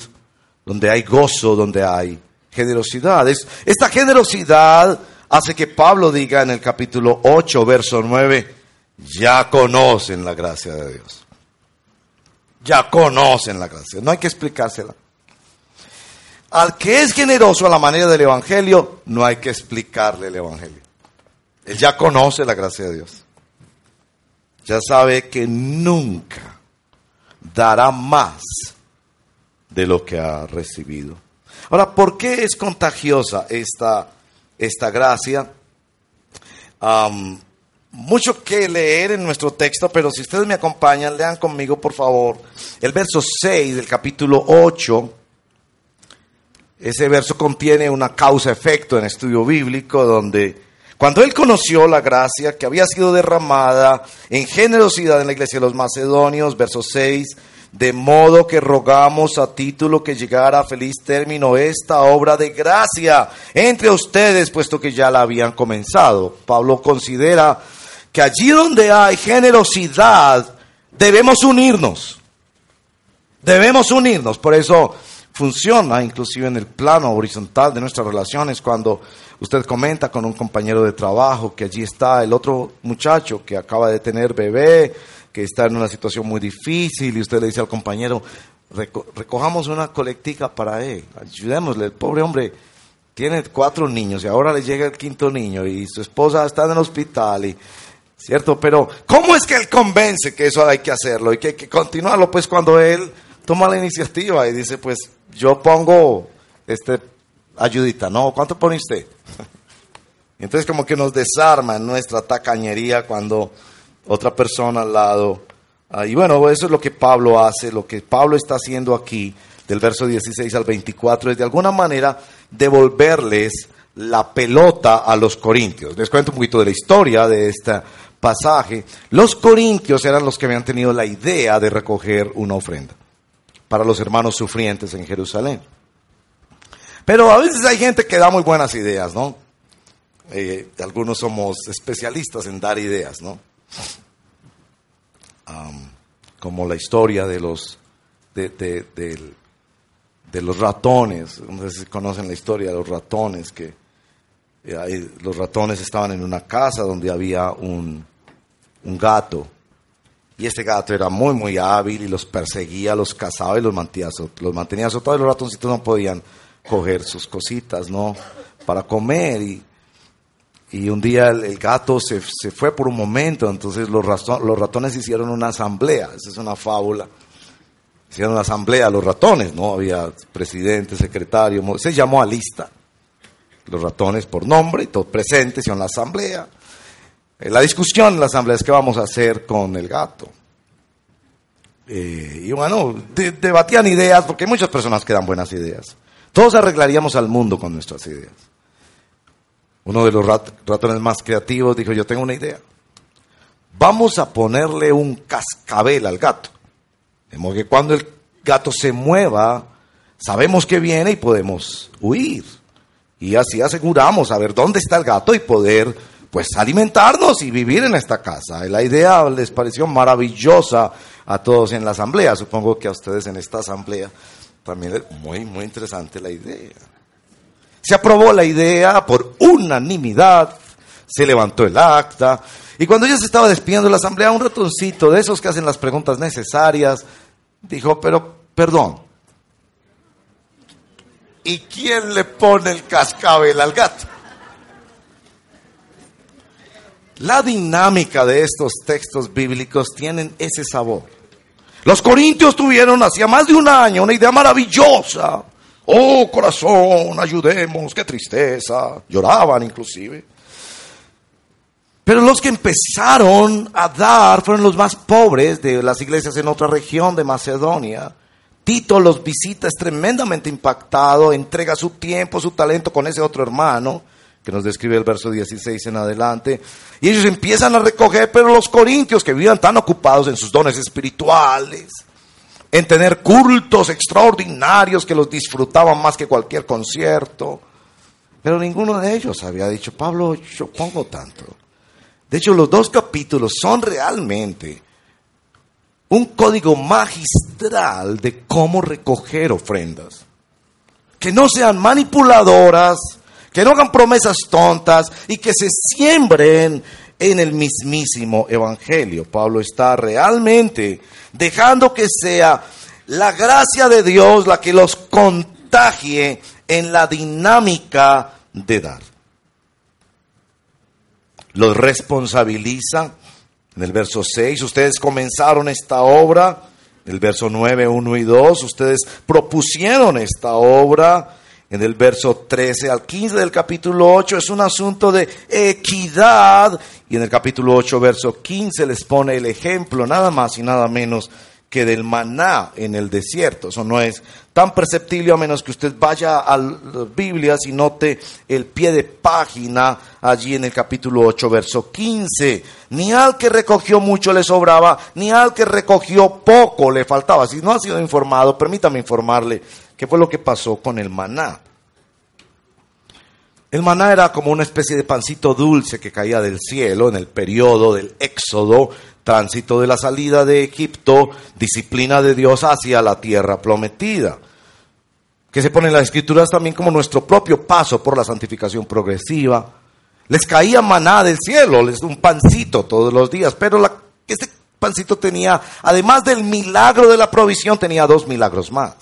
donde hay gozo, donde hay generosidad. esta generosidad hace que Pablo diga en el capítulo 8, verso 9, ya conocen la gracia de Dios. Ya conocen la gracia. No hay que explicársela. Al que es generoso a la manera del Evangelio, no hay que explicarle el Evangelio. Él ya conoce la gracia de Dios. Ya sabe que nunca dará más de lo que ha recibido. Ahora, ¿por qué es contagiosa esta esta gracia. mucho que leer en nuestro texto, pero si ustedes me acompañan, lean conmigo por favor el verso 6 del capítulo 8. Ese verso contiene una causa-efecto en estudio bíblico donde cuando él conoció la gracia que había sido derramada en generosidad en la iglesia de los macedonios, verso 6, de modo que rogamos a título que llegara a feliz término esta obra de gracia entre ustedes, puesto que ya la habían comenzado. Pablo considera que allí donde hay generosidad, debemos unirnos. Debemos unirnos. Por eso funciona inclusive en el plano horizontal de nuestras relaciones cuando usted comenta con un compañero de trabajo que allí está el otro muchacho que acaba de tener bebé que está en una situación muy difícil y usted le dice al compañero, recojamos una colectica para él, ayudémosle, el pobre hombre tiene cuatro niños y ahora le llega el quinto niño y su esposa está en el hospital y ¿cierto? Pero ¿cómo es que él convence que eso hay que hacerlo y que hay que continuarlo? Pues cuando él toma la iniciativa y dice, pues yo pongo este ayudita, ¿no? ¿Cuánto pone usted? Entonces como que nos desarma nuestra tacañería cuando otra persona al lado. Ah, y bueno, eso es lo que Pablo hace, lo que Pablo está haciendo aquí, del verso 16 al 24, es de alguna manera devolverles la pelota a los corintios. Les cuento un poquito de la historia de este pasaje. Los corintios eran los que habían tenido la idea de recoger una ofrenda para los hermanos sufrientes en Jerusalén. Pero a veces hay gente que da muy buenas ideas, ¿no? eh, algunos somos especialistas en dar ideas, ¿no? Como la historia de los, de, de, los ratones. No sé si conocen la historia de los ratones, que eh, los ratones estaban en una casa donde había un, gato. Y este gato era muy, muy hábil y los perseguía, los cazaba y los mantenía, los mantenía los ratoncitos no podían coger sus cositas, ¿no? Para comer. Y, y un día el, gato se, se, fue por un momento, entonces los, los ratones hicieron una asamblea. Esa es una fábula hicieron una asamblea los ratones, ¿no? Había presidente, secretario, se llamó a lista los ratones por nombre, todos presentes, en la asamblea. Eh, la discusión en la asamblea es qué vamos a hacer con el gato. Eh, y bueno, debatían ideas, porque muchas personas que dan buenas ideas. Todos arreglaríamos al mundo con nuestras ideas. Uno de los ratones más creativos dijo, yo tengo una idea. Vamos a ponerle un cascabel al gato. De modo que cuando el gato se mueva, sabemos que viene y podemos huir. Y así aseguramos saber dónde está el gato y poder pues alimentarnos y vivir en esta casa. La idea les pareció maravillosa a todos en la asamblea. Supongo que a ustedes en esta asamblea también es muy, muy interesante la idea. Se aprobó la idea por unanimidad, se levantó el acta, y cuando ya se estaba despidiendo de la asamblea, un ratoncito de esos que hacen las preguntas necesarias, dijo, pero perdón, ¿y quién le pone el cascabel al gato? La dinámica de estos textos bíblicos tienen ese sabor. Los corintios tuvieron hacía más de un año una idea maravillosa. Oh, corazón, ayudemos, qué tristeza. Lloraban inclusive. Pero los que empezaron a dar fueron los más pobres de las iglesias en otra región de Macedonia. Tito los visita, es tremendamente impactado, entrega su tiempo, su talento con ese otro hermano, que nos describe el verso 16 en adelante. Y ellos empiezan a recoger, pero los corintios que vivían tan ocupados en sus dones espirituales, en tener cultos extraordinarios que los disfrutaban más que cualquier concierto, pero ninguno de ellos había dicho, Pablo, yo pongo tanto. De hecho, los dos capítulos son realmente un código magistral de cómo recoger ofrendas. Que no sean manipuladoras, que no hagan promesas tontas y que se siembren en el mismísimo Evangelio. Pablo está realmente dejando que sea la gracia de Dios la que los contagie en la dinámica de dar los responsabiliza. En el verso 6, ustedes comenzaron esta obra. En el verso 9, 1 y 2, ustedes propusieron esta obra. En el verso 13 al 15 del capítulo 8 es un asunto de equidad. Y en el capítulo 8, verso 15 les pone el ejemplo, nada más y nada menos que del maná en el desierto. Eso no es tan perceptible a menos que usted vaya a las Biblias y note el pie de página allí en el capítulo 8, verso 15. Ni al que recogió mucho le sobraba, ni al que recogió poco le faltaba. Si no ha sido informado, permítame informarle qué fue lo que pasó con el maná. El maná era como una especie de pancito dulce que caía del cielo en el periodo del éxodo tránsito de la salida de Egipto, disciplina de Dios hacia la tierra prometida, que se pone en las escrituras también como nuestro propio paso por la santificación progresiva. Les caía maná del cielo, les un pancito todos los días, pero la, este pancito tenía, además del milagro de la provisión, tenía dos milagros más.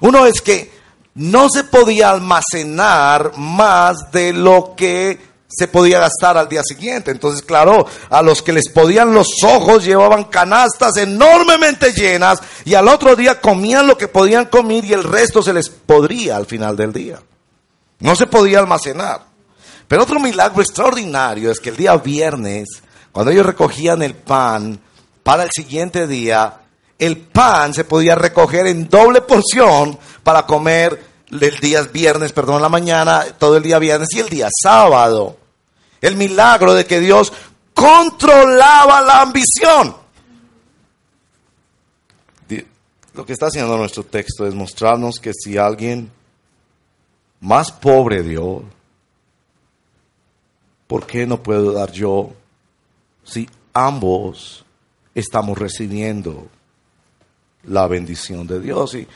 Uno es que no se podía almacenar más de lo que se podía gastar al día siguiente. Entonces, claro, a los que les podían los ojos llevaban canastas enormemente llenas y al otro día comían lo que podían comer y el resto se les podría al final del día. No se podía almacenar. Pero otro milagro extraordinario es que el día viernes, cuando ellos recogían el pan para el siguiente día, el pan se podía recoger en doble porción para comer el día viernes, perdón, la mañana, todo el día viernes y el día sábado. El milagro de que Dios controlaba la ambición. Lo que está haciendo nuestro texto es mostrarnos que si alguien más pobre Dios, ¿por qué no puedo dar yo si ambos estamos recibiendo la bendición de Dios? Y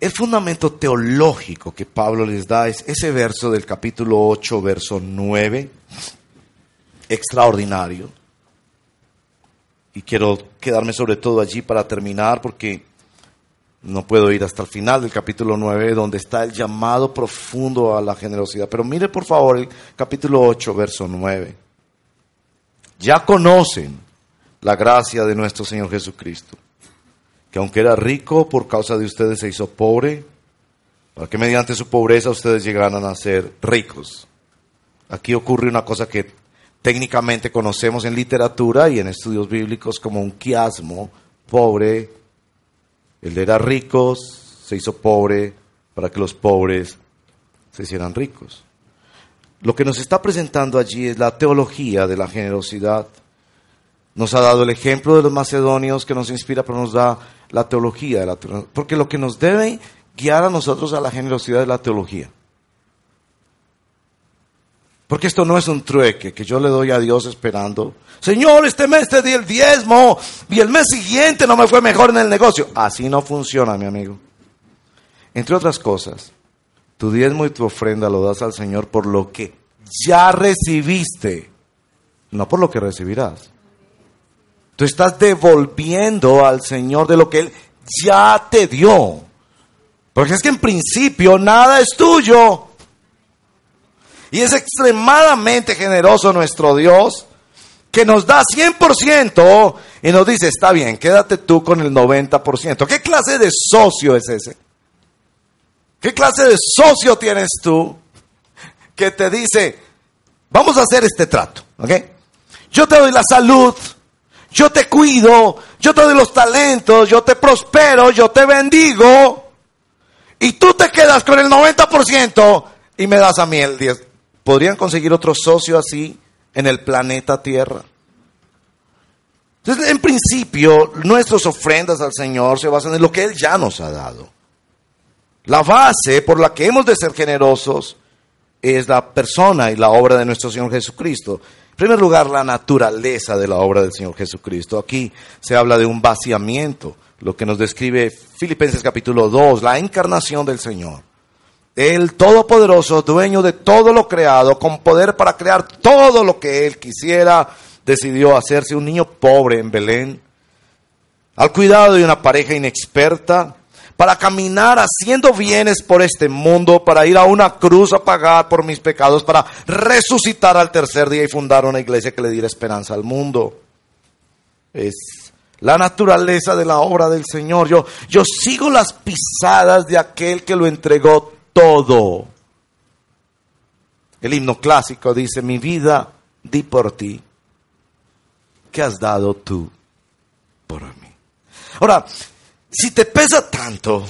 el fundamento teológico que Pablo les da es ese verso del capítulo 8, verso 9, extraordinario. Y quiero quedarme sobre todo allí para terminar porque no puedo ir hasta el final del capítulo 9, donde está el llamado profundo a la generosidad. Pero mire por favor el capítulo 8, verso 9. Ya conocen la gracia de nuestro Señor Jesucristo, que aunque era rico, por causa de ustedes se hizo pobre, para que mediante su pobreza ustedes llegaran a ser ricos. Aquí ocurre una cosa que técnicamente conocemos en literatura y en estudios bíblicos como un quiasmo, pobre, él era rico, se hizo pobre para que los pobres se hicieran ricos. Lo que nos está presentando allí es la teología de la generosidad. Nos ha dado el ejemplo de los macedonios que nos inspira, pero nos da la teología de la Porque lo que nos debe guiar a nosotros a la generosidad es la teología. Porque esto no es un trueque que yo le doy a Dios esperando. Señor, este mes te di el diezmo y el mes siguiente no me fue mejor en el negocio. Así no funciona, mi amigo. Entre otras cosas, tu diezmo y tu ofrenda lo das al Señor por lo que ya recibiste, no por lo que recibirás. Tú estás devolviendo al Señor de lo que Él ya te dio. Porque es que en principio nada es tuyo. Y es extremadamente generoso nuestro Dios que nos da 100% y nos dice, está bien, quédate tú con el 90%. ¿Qué clase de socio es ese? ¿Qué clase de socio tienes tú que te dice, vamos a hacer este trato, ¿ok? Yo te doy la salud, yo te cuido, yo te doy los talentos, yo te prospero, yo te bendigo, y tú te quedas con el 90% y me das a mí el 10%. ¿Podrían conseguir otro socio así en el planeta Tierra? Entonces, en principio, nuestras ofrendas al Señor se basan en lo que Él ya nos ha dado. La base por la que hemos de ser generosos es la persona y la obra de nuestro Señor Jesucristo. Primer lugar, la naturaleza de la obra del Señor Jesucristo. Aquí se habla de un vaciamiento, lo que nos describe Filipenses capítulo 2, la encarnación del Señor. El Todopoderoso, dueño de todo lo creado, con poder para crear todo lo que Él quisiera, decidió hacerse un niño pobre en Belén, al cuidado de una pareja inexperta, para caminar haciendo bienes por este mundo, para ir a una cruz a pagar por mis pecados, para resucitar al tercer día y fundar una iglesia que le diera esperanza al mundo. Es la naturaleza de la obra del Señor. Yo, yo sigo las pisadas de aquel que lo entregó todo. El himno clásico dice, mi vida di por ti. ¿Qué has dado tú por mí? Ahora, si te pesa tanto,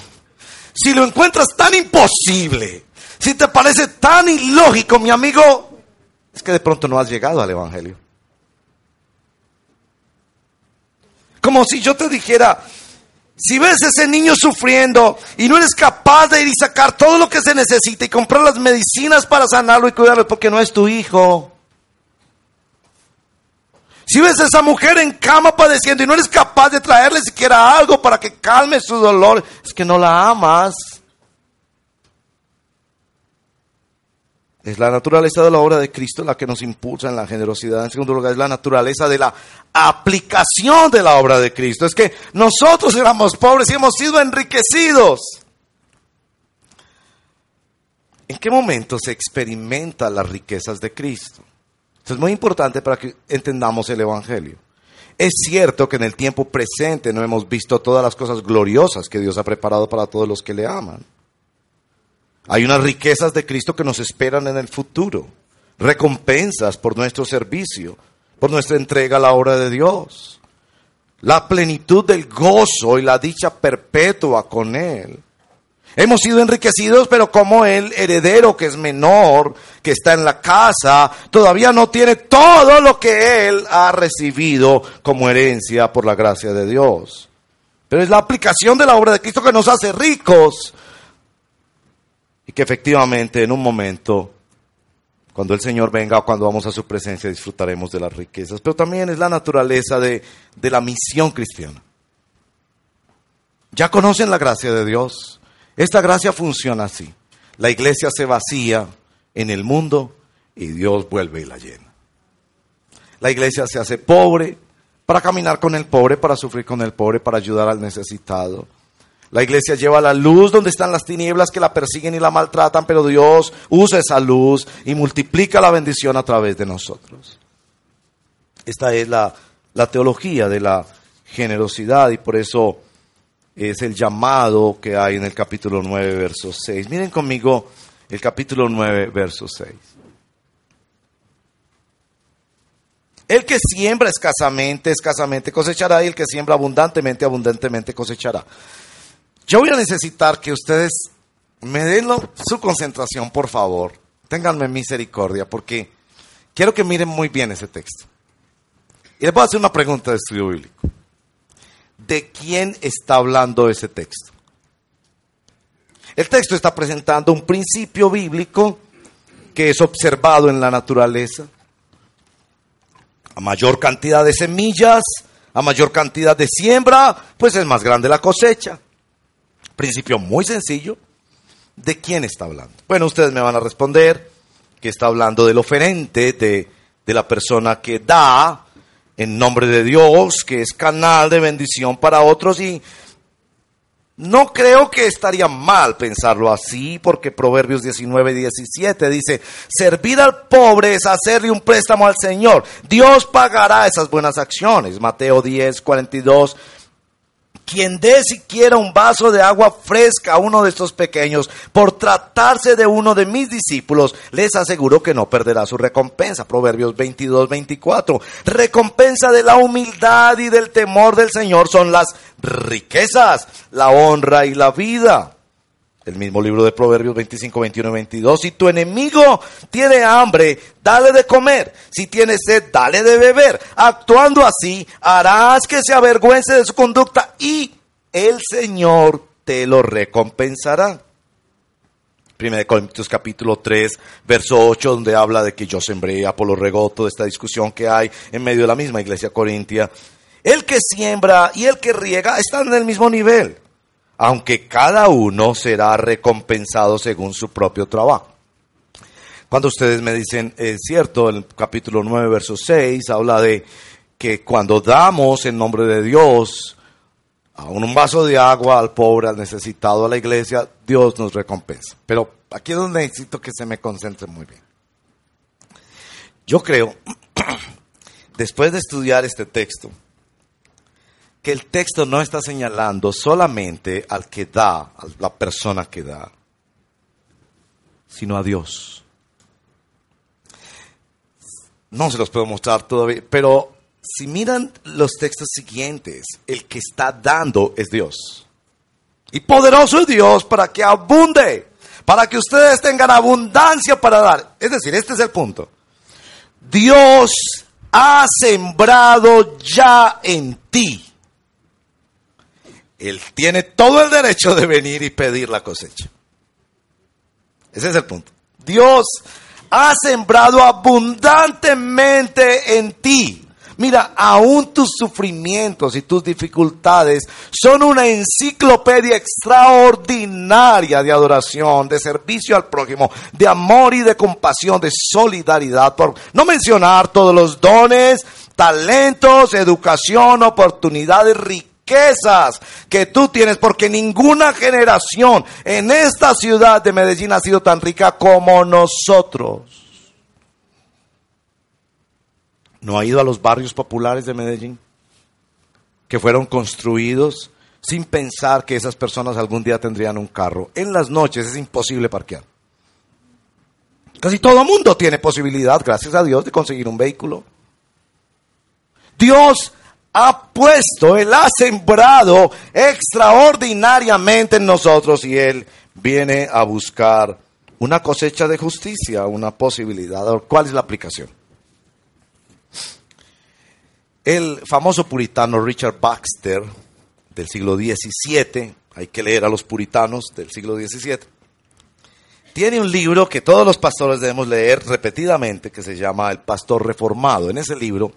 si lo encuentras tan imposible, si te parece tan ilógico, mi amigo, es que de pronto no has llegado al Evangelio. Como si yo te dijera, si ves a ese niño sufriendo y no eres capaz de ir y sacar todo lo que se necesita y comprar las medicinas para sanarlo y cuidarlo porque no es tu hijo. Si ves a esa mujer en cama padeciendo y no eres capaz de traerle siquiera algo para que calme su dolor, es que no la amas. Es la naturaleza de la obra de Cristo la que nos impulsa en la generosidad. En segundo lugar, es la naturaleza de la aplicación de la obra de Cristo. Es que nosotros éramos pobres y hemos sido enriquecidos. ¿En qué momento se experimentan las riquezas de Cristo? Esto es muy importante para que entendamos el Evangelio. Es cierto que en el tiempo presente no hemos visto todas las cosas gloriosas que Dios ha preparado para todos los que le aman. Hay unas riquezas de Cristo que nos esperan en el futuro, recompensas por nuestro servicio, por nuestra entrega a la obra de Dios, la plenitud del gozo y la dicha perpetua con Él. Hemos sido enriquecidos, pero como el heredero que es menor, que está en la casa, todavía no tiene todo lo que él ha recibido como herencia por la gracia de Dios. Pero es la aplicación de la obra de Cristo que nos hace ricos y que efectivamente en un momento Cuando el Señor venga o cuando vamos a su presencia disfrutaremos de las riquezas, pero también es la naturaleza de, de la misión cristiana. Ya conocen la gracia de Dios. Esta gracia funciona así. La iglesia se vacía en el mundo y Dios vuelve y la llena. La iglesia se hace pobre para caminar con el pobre, para sufrir con el pobre, para ayudar al necesitado. La iglesia lleva la luz donde están las tinieblas que la persiguen y la maltratan, pero Dios usa esa luz y multiplica la bendición a través de nosotros. Esta es la, la teología de la generosidad y por eso es el llamado que hay en el capítulo 9, verso 6. Miren conmigo el capítulo 9, verso 6. El que siembra escasamente, escasamente cosechará, y el que siembra abundantemente, abundantemente cosechará. Yo voy a necesitar que ustedes me den su concentración, por favor. Ténganme misericordia, porque quiero que miren muy bien ese texto. Y les voy a hacer una pregunta de estudio bíblico. ¿De quién está hablando ese texto? El texto está presentando un principio bíblico que es observado en la naturaleza a mayor cantidad de semillas, a mayor cantidad de siembra, pues es más grande la cosecha. Principio muy sencillo. ¿De quién está hablando? Bueno, ustedes me van a responder que está hablando del oferente, de, de la persona que da en nombre de Dios, que es canal de bendición para otros y no creo que estaría mal pensarlo así, porque Proverbios 19, 17 dice, servir al pobre es hacerle un préstamo al Señor. Dios pagará esas buenas acciones. Mateo 10, 42 quien dé siquiera un vaso de agua fresca a uno de estos pequeños, por tratarse de uno de mis discípulos, les aseguro que no perderá su recompensa. Proverbios 22, 24. Recompensa de la humildad y del temor del Señor son las riquezas, la honra y la vida. El mismo libro de Proverbios 25, 21 y 22. Si tu enemigo tiene hambre, dale de comer. Si tiene sed, dale de beber. Actuando así, harás que se avergüence de su conducta y el Señor te lo recompensará. 1 Corintios capítulo 3, verso 8, donde habla de que yo sembré, Apolo regó, toda esta discusión que hay en medio de la misma iglesia corintia. El que siembra y el que riega están en el mismo nivel aunque cada uno será recompensado según su propio trabajo. Cuando ustedes me dicen, es cierto, el capítulo 9, verso 6, habla de que cuando damos en nombre de Dios a un vaso de agua al pobre, al necesitado, a la iglesia, Dios nos recompensa. Pero aquí es donde necesito que se me concentre muy bien. Yo creo, después de estudiar este texto, que el texto no está señalando solamente al que da, a la persona que da, sino a Dios. No se los puedo mostrar todavía, pero si miran los textos siguientes, el que está dando es Dios. Y poderoso es Dios para que abunde, para que ustedes tengan abundancia para dar. Es decir, este es el punto. Dios ha sembrado ya en ti él tiene todo el derecho de venir y pedir la cosecha. Ese es el punto. Dios ha sembrado abundantemente en ti. Mira, aún tus sufrimientos y tus dificultades son una enciclopedia extraordinaria de adoración, de servicio al prójimo, de amor y de compasión, de solidaridad, por no mencionar todos los dones, talentos, educación, oportunidades, riquezas que tú tienes, porque ninguna generación en esta ciudad de Medellín ha sido tan rica como nosotros. ¿No ha ido a los barrios populares de Medellín? Que fueron construidos sin pensar que esas personas algún día tendrían un carro. En las noches es imposible parquear. Casi todo el mundo tiene posibilidad, gracias a Dios, de conseguir un vehículo. Dios ha puesto, Él ha sembrado extraordinariamente en nosotros y Él viene a buscar una cosecha de justicia, una posibilidad. ¿Cuál es la aplicación? El famoso puritano Richard Baxter del siglo XVII, hay que leer a los puritanos del siglo XVII, tiene un libro que todos los pastores debemos leer repetidamente, que se llama El Pastor Reformado. En ese libro,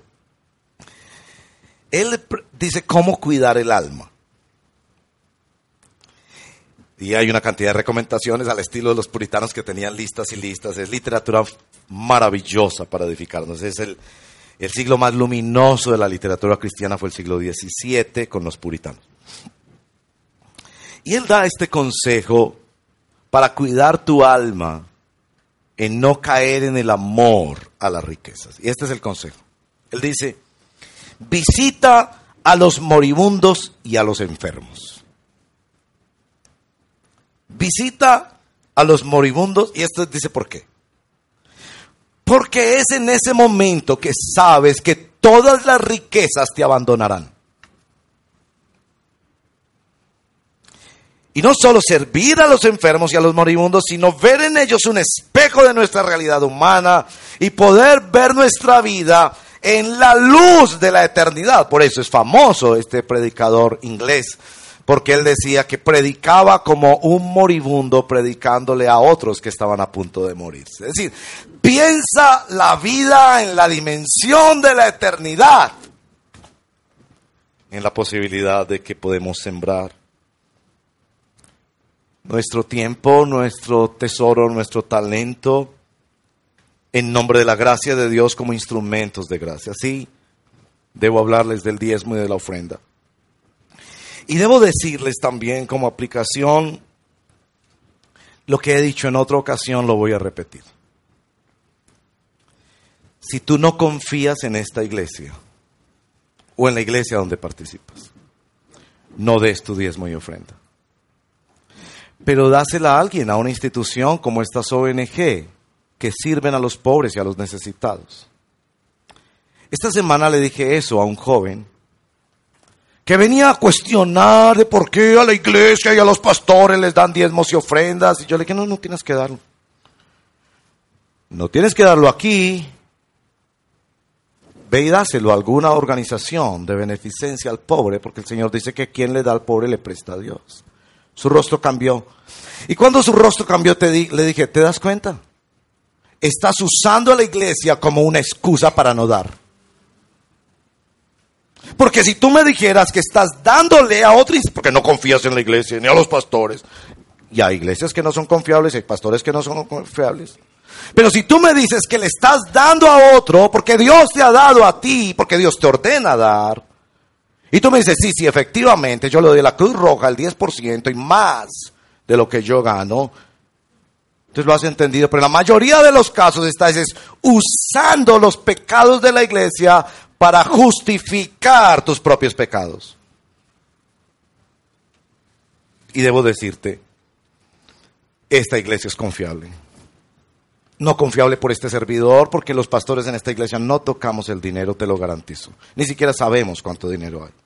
él dice cómo cuidar el alma. Y hay una cantidad de recomendaciones al estilo de los puritanos que tenían listas y listas. Es literatura maravillosa para edificarnos. Es el, el siglo más luminoso de la literatura cristiana fue el siglo XVII con los puritanos. Y él da este consejo para cuidar tu alma en no caer en el amor a las riquezas. Y este es el consejo. Él dice, visita a los moribundos y a los enfermos. Visita a los moribundos y esto dice por qué. Porque es en ese momento que sabes que todas las riquezas te abandonarán. Y no solo servir a los enfermos y a los moribundos, sino ver en ellos un espejo de nuestra realidad humana y poder ver nuestra vida en la luz de la eternidad. Por eso es famoso este predicador inglés, porque él decía que predicaba como un moribundo predicándole a otros que estaban a punto de morirse. Es decir, piensa la vida en la dimensión de la eternidad, en la posibilidad de que podemos sembrar nuestro tiempo, nuestro tesoro, nuestro talento, en nombre de la gracia de Dios como instrumentos de gracia. Sí, debo hablarles del diezmo y de la ofrenda. Y debo decirles también como aplicación, lo que he dicho en otra ocasión lo voy a repetir. Si tú no confías en esta iglesia o en la iglesia donde participas, no des tu diezmo y ofrenda pero dásela a alguien, a una institución como estas ONG, que sirven a los pobres y a los necesitados. Esta semana le dije eso a un joven que venía a cuestionar de por qué a la iglesia y a los pastores les dan diezmos y ofrendas. Y yo le dije, no, no tienes que darlo. No tienes que darlo aquí. Ve y dáselo a alguna organización de beneficencia al pobre, porque el Señor dice que quien le da al pobre le presta a Dios. Su rostro cambió. Y cuando su rostro cambió, te le dije, ¿te das cuenta? Estás usando a la iglesia como una excusa para no dar. Porque si tú me dijeras que estás dándole a otros, porque no confías en la iglesia ni a los pastores, y hay iglesias que no son confiables, hay pastores que no son confiables. Pero si tú me dices que le estás dando a otro, porque Dios te ha dado a ti, porque Dios te ordena dar, y tú me dices, sí, sí, efectivamente, yo le doy la Cruz Roja el 10% y más de lo que yo gano. Entonces lo has entendido, pero en la mayoría de los casos estás usando los pecados de la iglesia para justificar tus propios pecados. Y debo decirte, esta iglesia es confiable. No confiable por este servidor, porque los pastores en esta iglesia no tocamos el dinero, te lo garantizo. Ni siquiera sabemos cuánto dinero hay.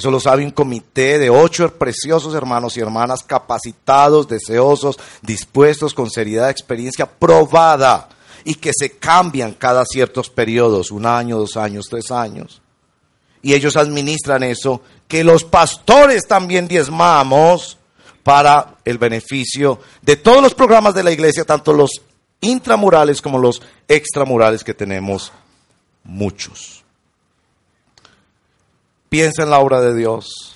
Eso lo sabe un comité de ocho preciosos hermanos y hermanas capacitados, deseosos, dispuestos, con seriedad, experiencia probada y que se cambian cada ciertos periodos, un año, dos años, tres años. Y ellos administran eso, que los pastores también diezmamos para el beneficio de todos los programas de la iglesia, tanto los intramurales como los extramurales que tenemos muchos. Piensa en la obra de Dios.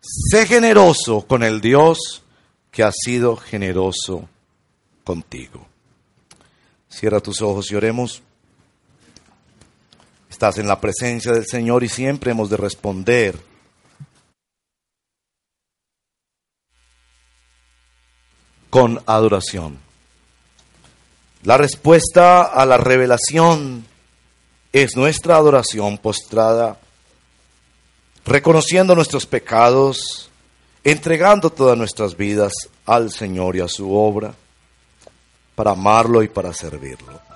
Sé generoso con el Dios que ha sido generoso contigo. Cierra tus ojos y oremos. Estás en la presencia del Señor y siempre hemos de responder. con adoración. La respuesta a la revelación es nuestra adoración postrada reconociendo nuestros pecados, entregando todas nuestras vidas al Señor y a su obra, para amarlo y para servirlo.